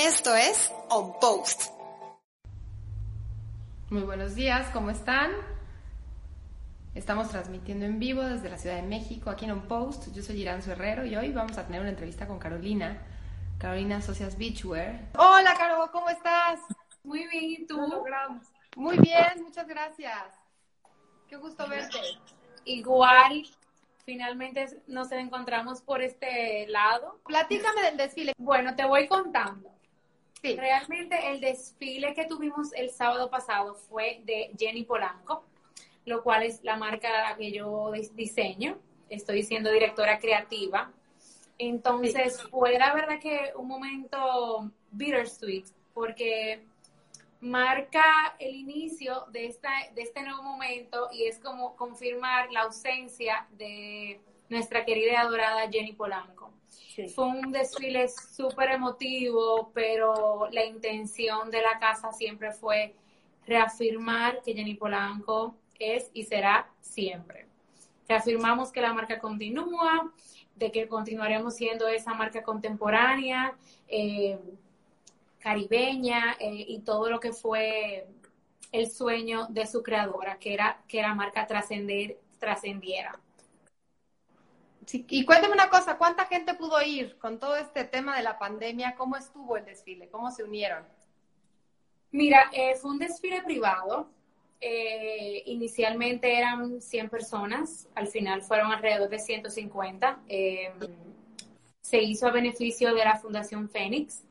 Esto es On Post. Muy buenos días, ¿cómo están? Estamos transmitiendo en vivo desde la Ciudad de México, aquí en On Post. Yo soy Irán Herrero y hoy vamos a tener una entrevista con Carolina, Carolina Socias Beachwear. Hola, Caro, ¿cómo estás? Muy bien, ¿y tú? Muy bien, muchas gracias. Qué gusto verte. Igual, finalmente nos encontramos por este lado. Platícame del desfile. Bueno, te voy contando. Sí. Realmente el desfile que tuvimos el sábado pasado fue de Jenny Polanco, lo cual es la marca que yo diseño. Estoy siendo directora creativa. Entonces fue la verdad que un momento bittersweet, porque marca el inicio de, esta, de este nuevo momento y es como confirmar la ausencia de nuestra querida y adorada Jenny Polanco. Fue un desfile súper emotivo, pero la intención de la casa siempre fue reafirmar que Jenny Polanco es y será siempre. Reafirmamos que la marca continúa, de que continuaremos siendo esa marca contemporánea. Eh, caribeña eh, y todo lo que fue el sueño de su creadora, que era que la marca trascender, trascendiera. Y cuéntame una cosa, ¿cuánta gente pudo ir con todo este tema de la pandemia? ¿Cómo estuvo el desfile? ¿Cómo se unieron? Mira, eh, fue un desfile privado. Eh, inicialmente eran 100 personas, al final fueron alrededor de 150. se hizo a beneficio de la Fundación Fénix,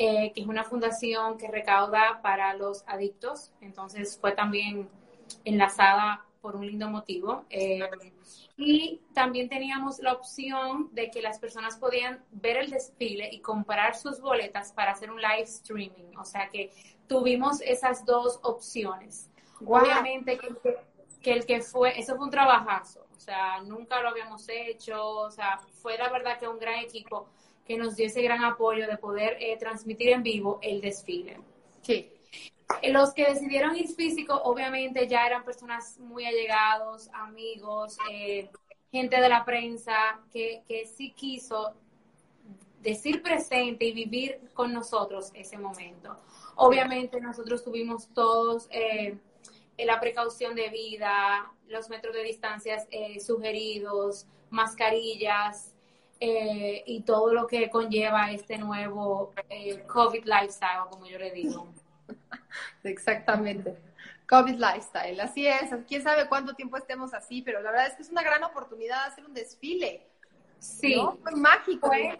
eh, que es una fundación que recauda para los adictos, entonces fue también enlazada por un lindo motivo. Eh, y también teníamos la opción de que las personas podían ver el desfile y comprar sus boletas para hacer un live streaming, o sea que tuvimos esas dos opciones. Obviamente que, que el que fue, eso fue un trabajazo, o sea, nunca lo habíamos hecho, o sea, fue la verdad que un gran equipo que nos dio ese gran apoyo de poder eh, transmitir en vivo el desfile. Sí. Eh, los que decidieron ir físico, obviamente ya eran personas muy allegados, amigos, eh, gente de la prensa que, que sí quiso decir presente y vivir con nosotros ese momento. Obviamente nosotros tuvimos todos la precaución de vida, los metros de distancias sugeridos, mascarillas, eh, y todo lo que conlleva este nuevo eh, COVID lifestyle, como yo le digo. Exactamente. COVID lifestyle, así es. Quién sabe cuánto tiempo estemos así, pero la verdad es que es una gran oportunidad de hacer un desfile. Sí. Fue mágico. Fue,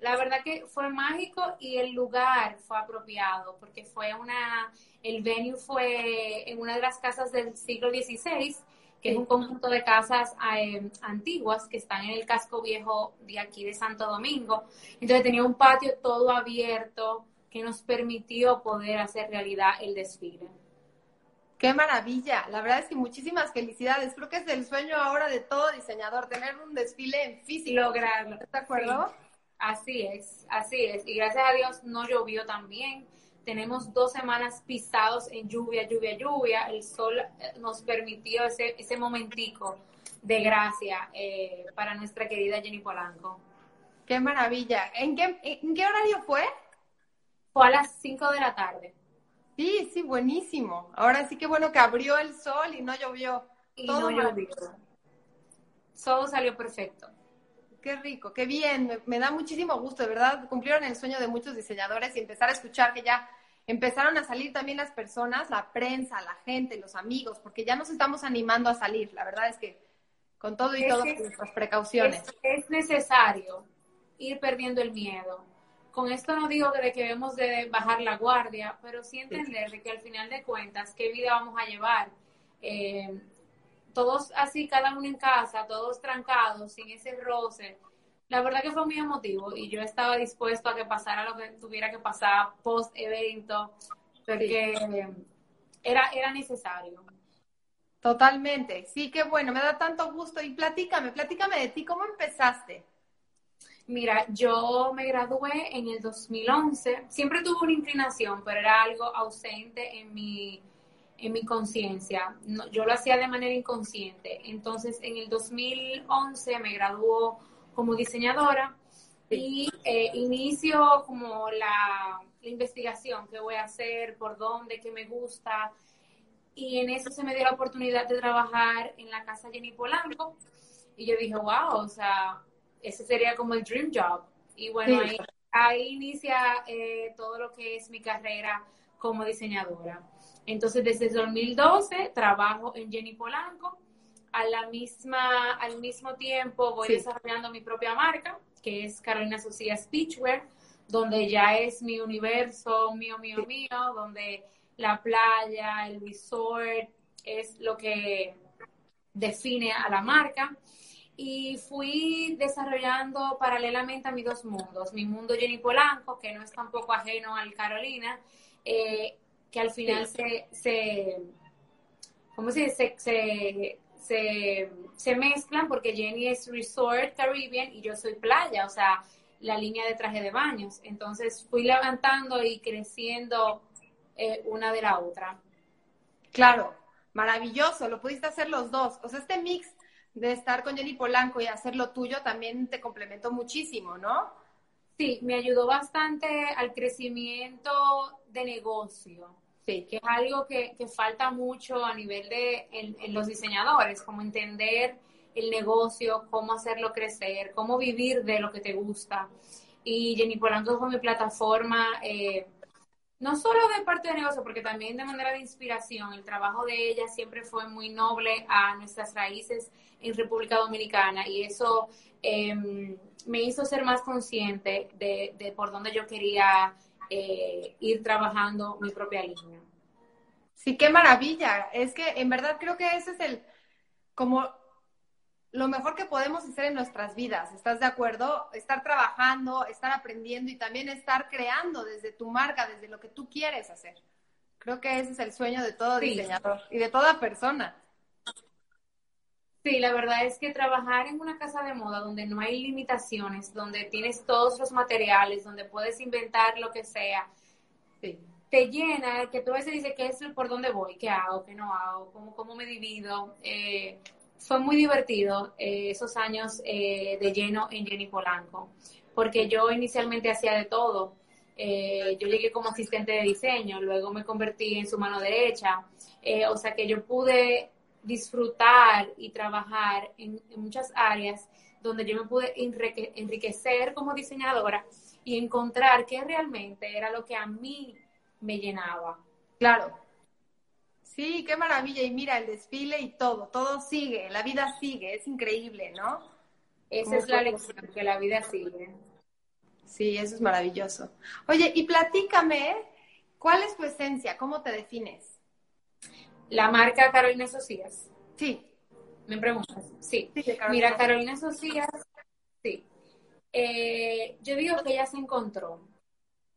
la verdad que fue mágico y el lugar fue apropiado, porque fue una, el venue fue en una de las casas del siglo XVI que es un conjunto de casas eh, antiguas que están en el casco viejo de aquí de Santo Domingo. Entonces tenía un patio todo abierto que nos permitió poder hacer realidad el desfile. Qué maravilla, la verdad es que muchísimas felicidades. Creo que es el sueño ahora de todo diseñador, tener un desfile en físico. Lograrlo. ¿Estás de acuerdo? Así es, así es. Y gracias a Dios no llovió también tenemos dos semanas pisados en lluvia, lluvia, lluvia. El sol eh, nos permitió ese, ese momentico de gracia eh, para nuestra querida Jenny Polanco. Qué maravilla. ¿En qué, ¿En qué horario fue? Fue a las 5 de la tarde. Sí, sí, buenísimo. Ahora sí que bueno que abrió el sol y no llovió. Y Todo no llovió. Todo salió perfecto. Qué rico, qué bien. me, da muchísimo gusto, de verdad. Cumplieron el sueño de muchos diseñadores y empezar a escuchar que ya empezaron a salir también las personas, la prensa, la gente, los amigos, porque ya nos estamos animando a salir. La verdad es que con todo y todas nuestras precauciones. Es, necesario ir perdiendo el miedo. Con esto no digo que debemos de bajar la guardia, pero sí entender de que al final de cuentas, ¿qué vida vamos a llevar? Eh, todos así, cada uno en casa, todos trancados, sin ese roce, la verdad que fue muy emotivo y yo estaba dispuesto a que pasara lo que tuviera que pasar post evento, porque era, era necesario. Totalmente, sí, qué bueno, me da tanto gusto. Y platícame, platícame de ti, ¿cómo empezaste? Mira, yo me gradué en el 2011, siempre tuve una inclinación, pero era algo ausente en mi, en mi conciencia. yo lo hacía de manera inconsciente. Entonces, en el 2011 me graduó como diseñadora y eh, inicio como la, la, investigación, qué voy a hacer, por dónde, qué me gusta. Y en eso se me dio la oportunidad de trabajar en la casa Jenny Polanco. Y yo dije, wow, o sea, ese sería como el dream job. Y bueno, ahí, ahí, inicia eh, todo lo que es mi carrera como diseñadora. Entonces, desde 2012 trabajo en Jenny Polanco. A la misma, al mismo tiempo voy desarrollando mi propia marca, que es Carolina Socia Speechwear, donde ya es mi universo, mío, mío, mío, donde la playa, el resort es lo que define a la marca. Y fui desarrollando paralelamente a mis dos mundos, mi mundo Jenny Polanco, que no es tampoco ajeno al Carolina, eh, que al final se, se, ¿cómo se dice? Se, se, se, mezclan porque Jenny es Resort Caribbean y yo soy playa, o sea, la línea de traje de baños. Entonces fui levantando y creciendo eh, una de la otra. Claro, maravilloso, lo pudiste hacer los dos. O sea, este mix de estar con Jenny Polanco y hacer lo tuyo también te complementó muchísimo, ¿no? Sí, me ayudó bastante al crecimiento de negocio. Sí. que es algo que, falta mucho a nivel de en, los diseñadores, como entender el negocio, cómo hacerlo crecer, cómo vivir de lo que te gusta. Y Jenny Polanco fue mi plataforma, eh, no solo de parte de negocio, porque también de manera de inspiración. El trabajo de ella siempre fue muy noble a nuestras raíces en República Dominicana y eso em, me hizo ser más consciente de, de por dónde yo quería eh, ir trabajando mi propia línea. Sí, qué maravilla. Es que en verdad creo que ese es el, como lo mejor que podemos hacer en nuestras vidas. ¿Estás de acuerdo? Estar trabajando, estar aprendiendo y también estar creando desde tu marca, desde lo que tú quieres hacer. Creo que ese es el sueño de todo diseñador y de toda persona. Sí, la verdad es que trabajar en una casa de moda donde no hay limitaciones, donde tienes todos los materiales, donde puedes inventar lo que sea, te llena, que tú a veces dices, ¿qué es por dónde voy? ¿Qué hago? ¿Qué no hago? ¿Cómo, cómo me divido? Eh, fue muy divertido eh, esos años eh, de lleno en Jenny Polanco, porque yo inicialmente hacía de todo. yo llegué como asistente de diseño, luego me convertí en su mano derecha, o sea que yo pude disfrutar y trabajar en, muchas áreas donde yo me pude enriquecer como diseñadora y encontrar qué realmente era lo que a mí me llenaba. Claro. Sí, qué maravilla. Y mira, el desfile y todo, todo sigue, la vida sigue, es increíble, ¿no? Esa es la lección, que la vida sigue. Sí, eso es maravilloso. Oye, y platícame, ¿cuál es tu esencia? ¿Cómo te defines? La marca Carolina Socias. Sí. ¿Me preguntas? Sí. Mira, Carolina Socias, sí. Eh, yo digo que ella se encontró.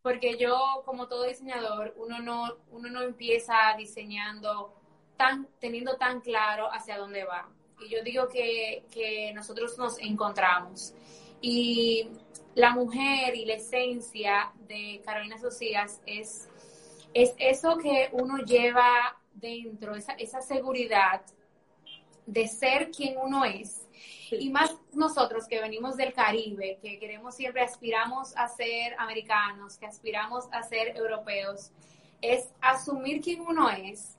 Porque yo, como todo diseñador, uno no, uno no empieza diseñando tan, teniendo tan claro hacia dónde va. Y yo digo que, que nosotros nos encontramos. Y la mujer y la esencia de Carolina Socias es, es eso que uno lleva dentro, esa, esa seguridad de ser quien uno es. Y más nosotros que venimos del Caribe, que queremos siempre, aspiramos a ser americanos, que aspiramos a ser europeos, es asumir quién uno es,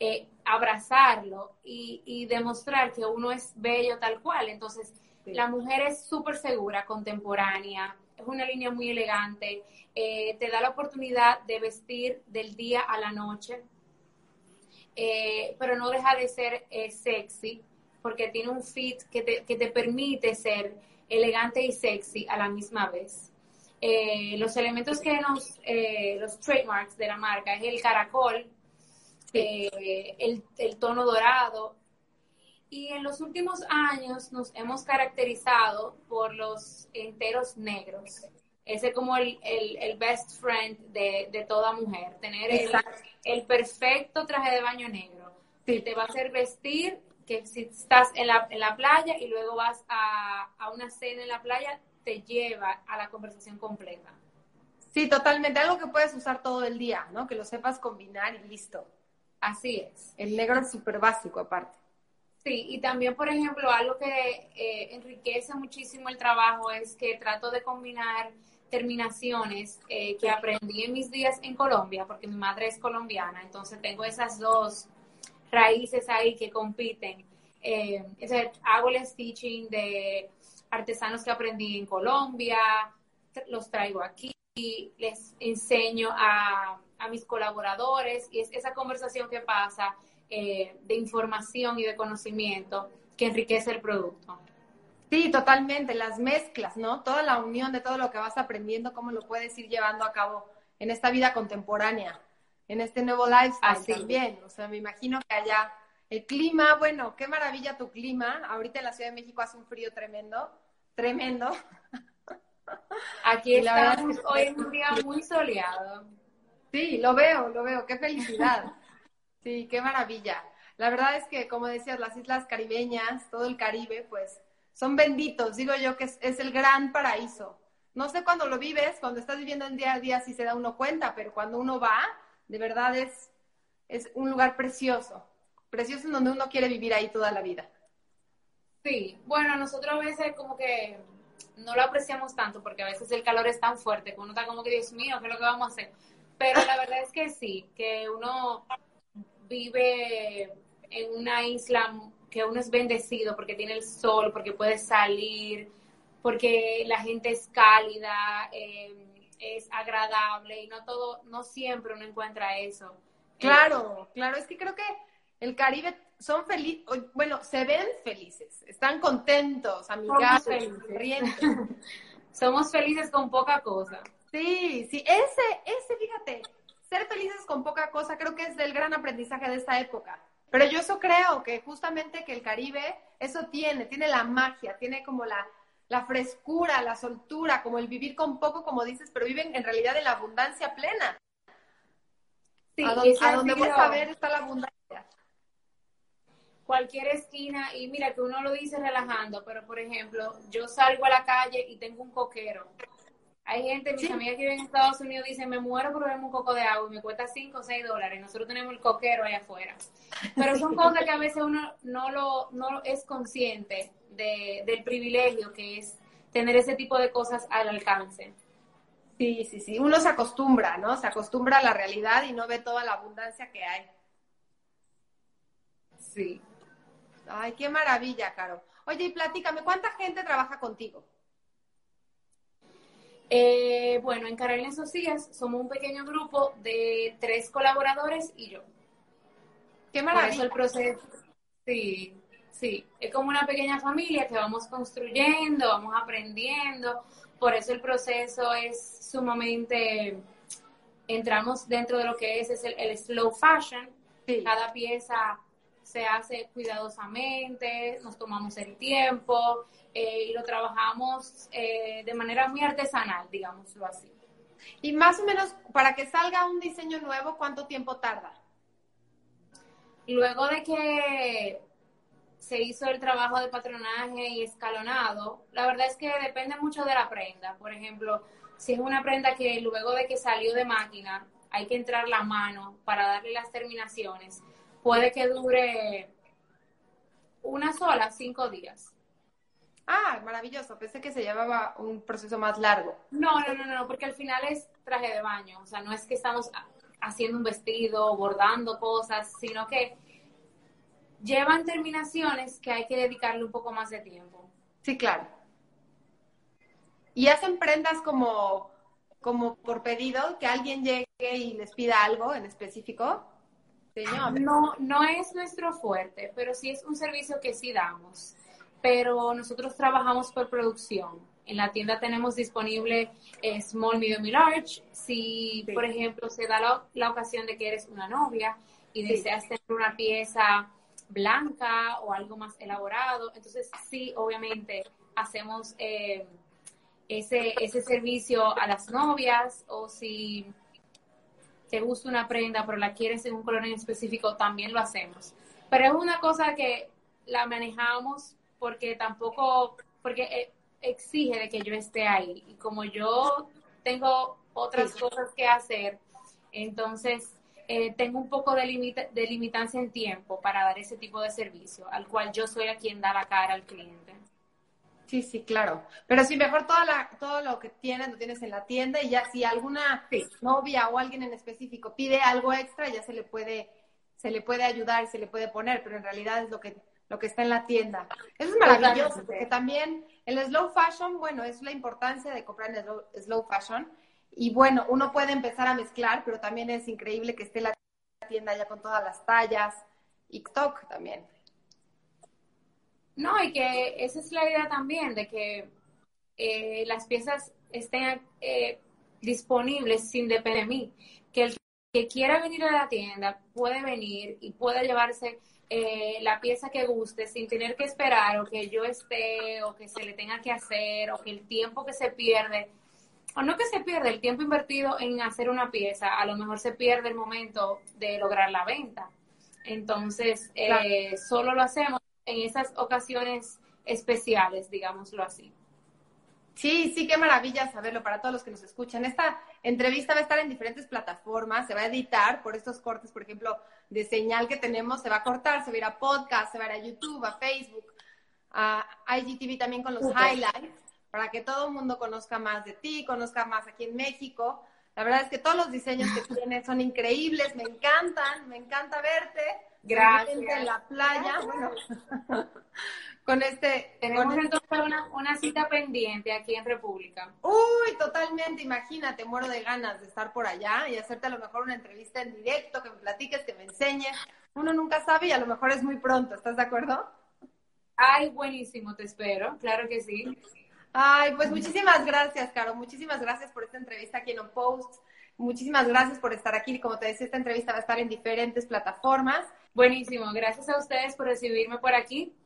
eh, abrazarlo y, demostrar que uno es bello tal cual. Entonces, la mujer es súper segura, contemporánea, es una línea muy elegante, eh, te da la oportunidad de vestir del día a la noche, eh, pero no deja de ser eh, sexy porque tiene un fit que te, que te, permite ser elegante y sexy a la misma vez. Eh, los elementos que nos, los trademarks de la marca es el caracol, el, el tono dorado, y en los últimos años nos hemos caracterizado por los enteros negros. Ese es como el, el, best friend de, de, toda mujer, tener el, el, perfecto traje de baño negro. Que te va a hacer vestir, que si estás en la, en la playa y luego vas a, a una cena en la playa, te lleva a la conversación completa. Sí, totalmente. Algo que puedes usar todo el día, ¿no? Que lo sepas combinar y listo. Así es. El negro es súper básico aparte. Sí, y también, por ejemplo, algo que eh, enriquece muchísimo el trabajo es que trato de combinar terminaciones eh, que aprendí en mis días en Colombia, porque mi madre es colombiana, entonces tengo esas dos raíces ahí que compiten. Eh, hago el stitching de artesanos que aprendí en Colombia, los traigo aquí, les enseño a, a mis colaboradores y es esa conversación que pasa eh, de información y de conocimiento que enriquece el producto. Sí, totalmente, las mezclas, ¿no? Toda la unión de todo lo que vas aprendiendo, cómo lo puedes ir llevando a cabo en esta vida contemporánea, en este nuevo lifestyle también. O sea, me imagino que allá el clima, bueno, qué maravilla tu clima. Ahorita en la Ciudad de México hace un frío tremendo, tremendo. Aquí estamos hoy en un día muy soleado. Sí, lo veo, lo veo, qué felicidad. Sí, qué maravilla. La verdad es que, como decías, las islas caribeñas, todo el Caribe, pues son benditos. Digo yo que es, el gran paraíso. No sé cuándo lo vives, cuando estás viviendo en día a día si se da uno cuenta, pero cuando uno va, de verdad es, es un lugar precioso. Precioso en donde uno quiere vivir ahí toda la vida. Sí, bueno, nosotros a veces como que no lo apreciamos tanto porque a veces el calor es tan fuerte que uno está como que, Dios mío, ¿qué es lo que vamos a hacer? Pero la verdad es que sí, que uno vive en una isla que uno es bendecido porque tiene el sol, porque puede salir, porque la gente es cálida, eh, es agradable y no todo, no siempre uno encuentra eso. Claro, claro, es que creo que el Caribe son felices, bueno, se ven felices, están contentos, amigables, rientes. Somos felices con poca cosa. Sí, sí, ese, ese, fíjate, ser felices con poca cosa creo que es el gran aprendizaje de esta época. Pero yo eso creo que justamente que el Caribe eso tiene, tiene la magia, tiene como la, la frescura, la soltura, como el vivir con poco, como dices, pero viven en realidad en la abundancia plena. Sí, a donde, a donde a ver está la abundancia. Cualquier esquina, y mira que uno lo dice relajando, pero por ejemplo, yo salgo a la calle y tengo un coquero hay gente, mis amigas que viven en Estados Unidos dicen, me muero por beberme un coco de agua y me cuesta 5 o 6 dólares. Nosotros tenemos el coquero ahí afuera. Pero son cosas que a veces uno no lo no es consciente de, del privilegio que es tener ese tipo de cosas al alcance. Sí, sí, sí. Uno se acostumbra, ¿no? Se acostumbra a la realidad y no ve toda la abundancia que hay. Sí. Ay, qué maravilla, Caro. Oye, y platícame, ¿cuánta gente trabaja contigo? Eh, bueno, en Carolina Socias somos un pequeño grupo de tres colaboradores y yo. Qué maravilla. el proceso, sí, sí, es como una pequeña familia que vamos construyendo, vamos aprendiendo, por eso el proceso es sumamente, entramos dentro de lo que es, es el, slow fashion, cada pieza se hace cuidadosamente, nos tomamos el tiempo, eh, y lo trabajamos eh, de manera muy artesanal, digámoslo así. Y más o menos, para que salga un diseño nuevo, ¿cuánto tiempo tarda? Luego de que se hizo el trabajo de patronaje y escalonado, la verdad es que depende mucho de la prenda. Por ejemplo, si es una prenda que luego de que salió de máquina hay que entrar la mano para darle las terminaciones, puede que dure una sola, cinco días. Ah, maravilloso. Pensé que se llevaba un proceso más largo. No, no, no, no, porque al final es traje de baño. O sea, no es que estamos haciendo un vestido, bordando cosas, sino que llevan terminaciones que hay que dedicarle un poco más de tiempo. Sí, claro. ¿Y hacen prendas como, como por pedido, que alguien llegue y les pida algo en específico? No, no es nuestro fuerte, pero sí es un servicio que sí damos pero nosotros trabajamos por producción. En la tienda tenemos disponible eh, small, medium y large. Si, por ejemplo, se da la, ocasión de que eres una novia y deseas tener una pieza blanca o algo más elaborado, entonces sí, obviamente, hacemos eh, ese, ese servicio a las novias o si te gusta una prenda pero la quieres en un color en específico, también lo hacemos. Pero es una cosa que la manejamos porque tampoco, porque eh, exige de que yo esté ahí. Y como yo tengo otras cosas que hacer, entonces eh, tengo un poco de, limita de limitancia en tiempo para dar ese tipo de servicio, al cual yo soy a quien da la cara al cliente. Sí, sí, claro. Pero sí, mejor toda la, todo lo que tienes lo tienes en la tienda y ya si alguna novia o alguien en específico pide algo extra, ya se le puede, se le puede ayudar y se le puede poner, pero en realidad es lo que, lo que está en la tienda. Eso es maravilloso, porque también el slow fashion, bueno, es la importancia de comprar en slow, slow fashion. Y bueno, uno puede empezar a mezclar, pero también es increíble que esté la tienda ya con todas las tallas y TikTok también. No, y que esa es la idea también, de que eh, las piezas estén eh, disponibles sin depender de mí. Que el que quiera venir a la tienda puede venir y puede llevarse eh, la pieza que guste sin tener que esperar o que yo esté o que se le tenga que hacer o que el tiempo que se pierde, o no que se pierde, el tiempo invertido en hacer una pieza, a lo mejor se pierde el momento de lograr la venta. Entonces, solo lo hacemos en esas ocasiones especiales, digámoslo así. Sí, sí, qué maravilla saberlo para todos los que nos escuchan. Esta entrevista va a estar en diferentes plataformas, se va a editar por estos cortes, por ejemplo, de señal que tenemos, se va a cortar, se va a ir a podcast, se va a ir a YouTube, a Facebook, a IGTV también con los highlights, para que todo el mundo conozca más de ti, conozca más aquí en México. La verdad es que todos los diseños que tienes son increíbles, me encantan, me encanta verte. Gracias. En la playa, bueno, con este... Tenemos entonces una, cita pendiente aquí en República. Uy, totalmente, imagínate, muero de ganas de estar por allá y hacerte a lo mejor una entrevista en directo, que me platiques, que me enseñes. Uno nunca sabe y a lo mejor es muy pronto, ¿estás de acuerdo? Ay, buenísimo, te espero, claro que sí. Ay, pues muchísimas gracias, Caro, muchísimas gracias por esta entrevista aquí en On Post. Muchísimas gracias por estar aquí. Como te decía, esta entrevista va a estar en diferentes plataformas. Buenísimo. Gracias a ustedes por recibirme por aquí.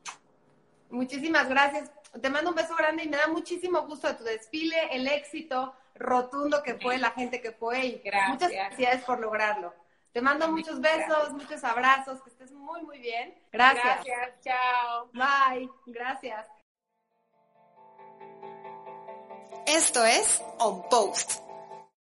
Muchísimas gracias. Te mando un beso grande y me da muchísimo gusto de tu desfile, el éxito rotundo que fue, la gente que fue y gracias. muchas gracias por lograrlo. Te mando muchos besos, muchos abrazos, que estés muy, muy bien. Gracias. Gracias, chao. Bye, gracias. Esto es On Post.